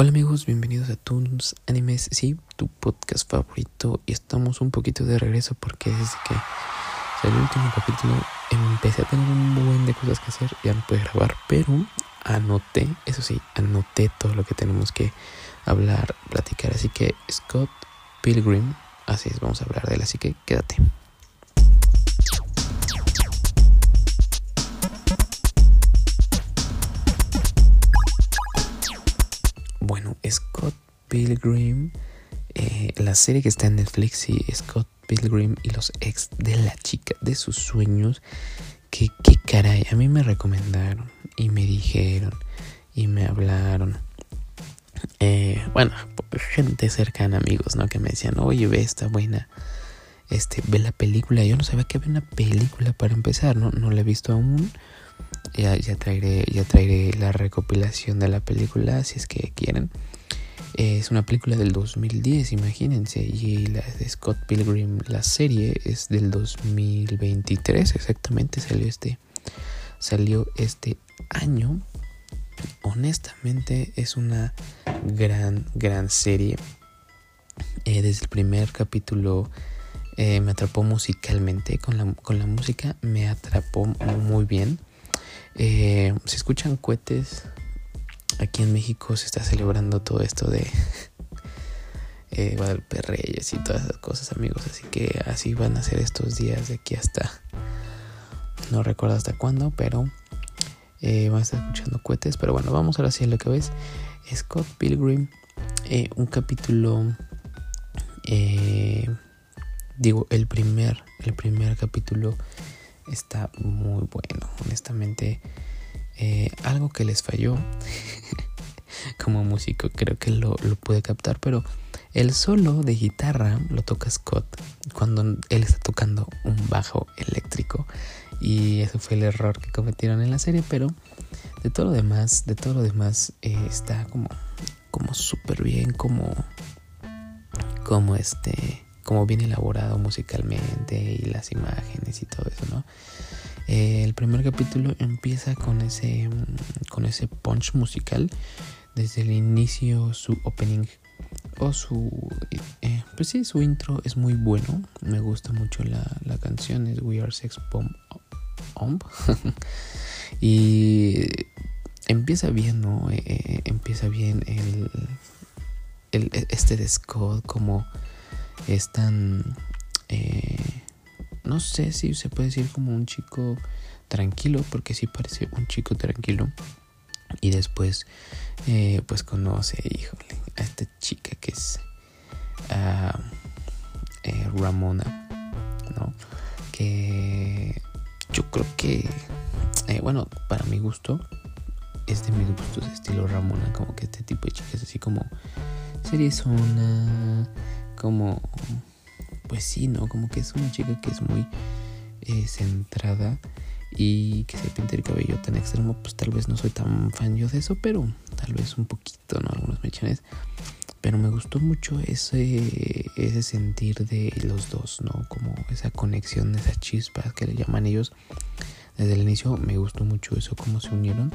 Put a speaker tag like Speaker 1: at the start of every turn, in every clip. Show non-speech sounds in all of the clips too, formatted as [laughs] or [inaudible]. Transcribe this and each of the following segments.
Speaker 1: Hola amigos, bienvenidos a Toons Animes, sí, tu podcast favorito. Y estamos un poquito de regreso porque desde que el último capítulo empecé a tener un buen de cosas que hacer, ya no pude grabar, pero anoté, eso sí, anoté todo lo que tenemos que hablar, platicar, así que Scott Pilgrim, así es, vamos a hablar de él, así que quédate. Pilgrim, eh, la serie que está en Netflix, y Scott Pilgrim y los ex de la chica de sus sueños, que, qué caray, a mí me recomendaron y me dijeron y me hablaron. Eh, bueno, gente cercana, amigos, ¿no? Que me decían, oye, ve esta buena, este, ve la película. Yo no sabía que había una película para empezar, ¿no? No la he visto aún. Ya, ya, traeré, ya traeré la recopilación de la película si es que quieren. Es una película del 2010, imagínense. Y la de Scott Pilgrim, la serie es del 2023, exactamente. Salió este, salió este año. Honestamente, es una gran, gran serie. Eh, desde el primer capítulo eh, me atrapó musicalmente. Con la, con la música me atrapó muy bien. Eh, se escuchan cohetes. Aquí en México se está celebrando todo esto de [laughs] eh, Guadalupe Reyes y todas esas cosas, amigos. Así que así van a ser estos días de aquí hasta. No recuerdo hasta cuándo, pero eh, van a estar escuchando cohetes. Pero bueno, vamos ahora sí a lo que ves. Scott Pilgrim, eh, un capítulo. Eh, digo, el primer, el primer capítulo está muy bueno. Honestamente, eh, algo que les falló [laughs] como músico, creo que lo, lo, pude captar, pero el solo de guitarra lo toca Scott cuando él está tocando un bajo eléctrico. Y eso fue el error que cometieron en la serie, pero de todo lo demás, de todo lo demás eh, está como, como súper bien, como, como este como bien elaborado musicalmente y las imágenes y todo eso, ¿no? Eh, el primer capítulo empieza con ese, con ese punch musical. Desde el inicio su opening o su, eh, pues sí, su intro es muy bueno. Me gusta mucho la, la canción, es We Are Sex Bomb. [laughs] Y empieza bien, ¿no? Eh, empieza bien el, el, este de Scott como es tan no sé si se puede decir como un chico tranquilo porque sí parece un chico tranquilo. Y después eh, pues conoce híjole a esta chica que es uh, eh, Ramona no que yo creo que eh, bueno para mi gusto es de mis gustos estilo Ramona como que este tipo de chicas así como seriezona como, pues sí, ¿no? Como que es una chica que es muy eh, centrada y que se pinta el cabello tan extremo, pues tal vez no soy tan fan yo de eso, pero tal vez un poquito, ¿no? Algunos mechones. Pero me gustó mucho ese, ese sentir de los dos, ¿no? Como esa conexión, esa chispa que le llaman ellos. Desde el inicio me gustó mucho eso, cómo se unieron.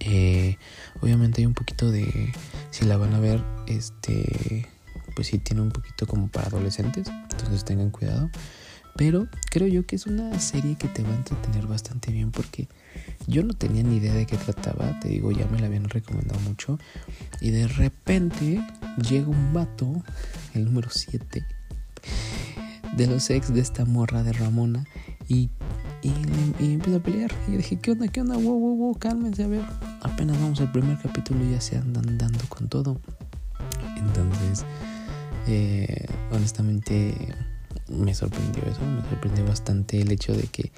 Speaker 1: Eh, obviamente hay un poquito de, si la van a ver, este, pues sí tiene un poquito como para adolescentes, entonces tengan cuidado. Pero creo yo que es una serie que te va a entretener bastante bien porque yo no tenía ni idea de qué trataba, te digo, ya me la habían recomendado mucho. Y de repente llega un vato, el número 7, de los ex de esta morra de Ramona y, y, empieza a pelear. Y dije, ¿qué onda? ¿Qué onda? Wow, wow, wow, cálmense, a ver. Apenas vamos al primer capítulo y ya se andan dando con todo. Entonces eh, honestamente me sorprendió eso, me sorprendió bastante el hecho de que,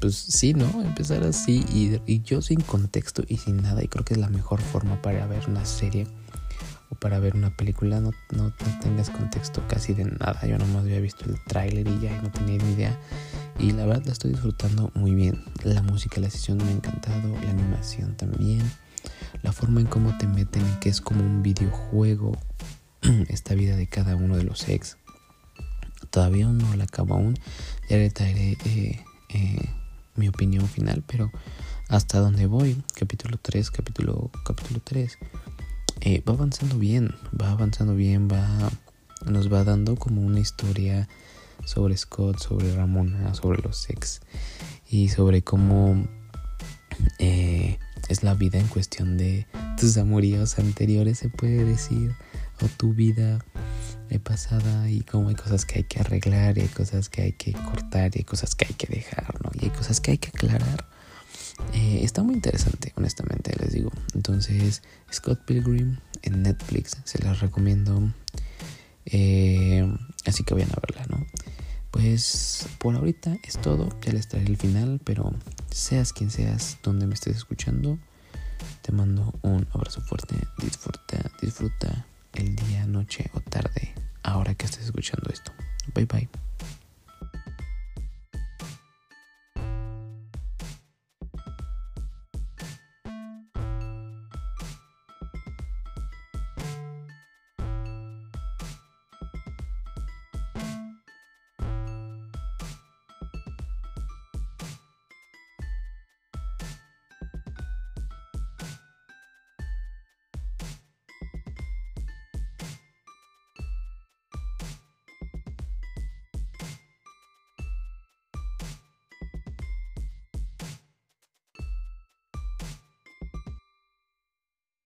Speaker 1: pues sí, ¿no? Empezar así y, y, yo sin contexto y sin nada, y creo que es la mejor forma para ver una serie o para ver una película, no, no, tengas contexto casi de nada. Yo nomás había visto el tráiler y ya no tenía ni idea. Y la verdad la estoy disfrutando muy bien. La música, la sesión me ha encantado, la animación también. La forma en cómo te meten, que es como un videojuego [clears throat] esta vida de cada uno de los ex. Todavía no la acabo aún. Ya le traeré eh, eh, mi opinión final, pero hasta donde voy, capítulo 3, capítulo, capítulo 3. eh, va avanzando bien, va avanzando bien, va nos va dando como una historia sobre Scott, sobre Ramona, sobre los ex y sobre cómo eh, es la vida en cuestión de tus amoríos anteriores, se puede decir, tu vida pasada y cómo hay cosas que hay que arreglar y hay cosas que hay que cortar y hay cosas que hay que dejar, ¿no? Y hay cosas que hay que aclarar. Eh, está muy interesante, honestamente, les digo. Entonces, Scott Pilgrim en Netflix, se las recomiendo. Eh, así que vayan a verla, ¿no? Pues por ahorita es todo, ya les traeré el final, pero seas quien seas, donde me estés escuchando, te mando un abrazo fuerte, disfruta, disfruta el día, noche o tarde, ahora que estés escuchando esto. Bye bye.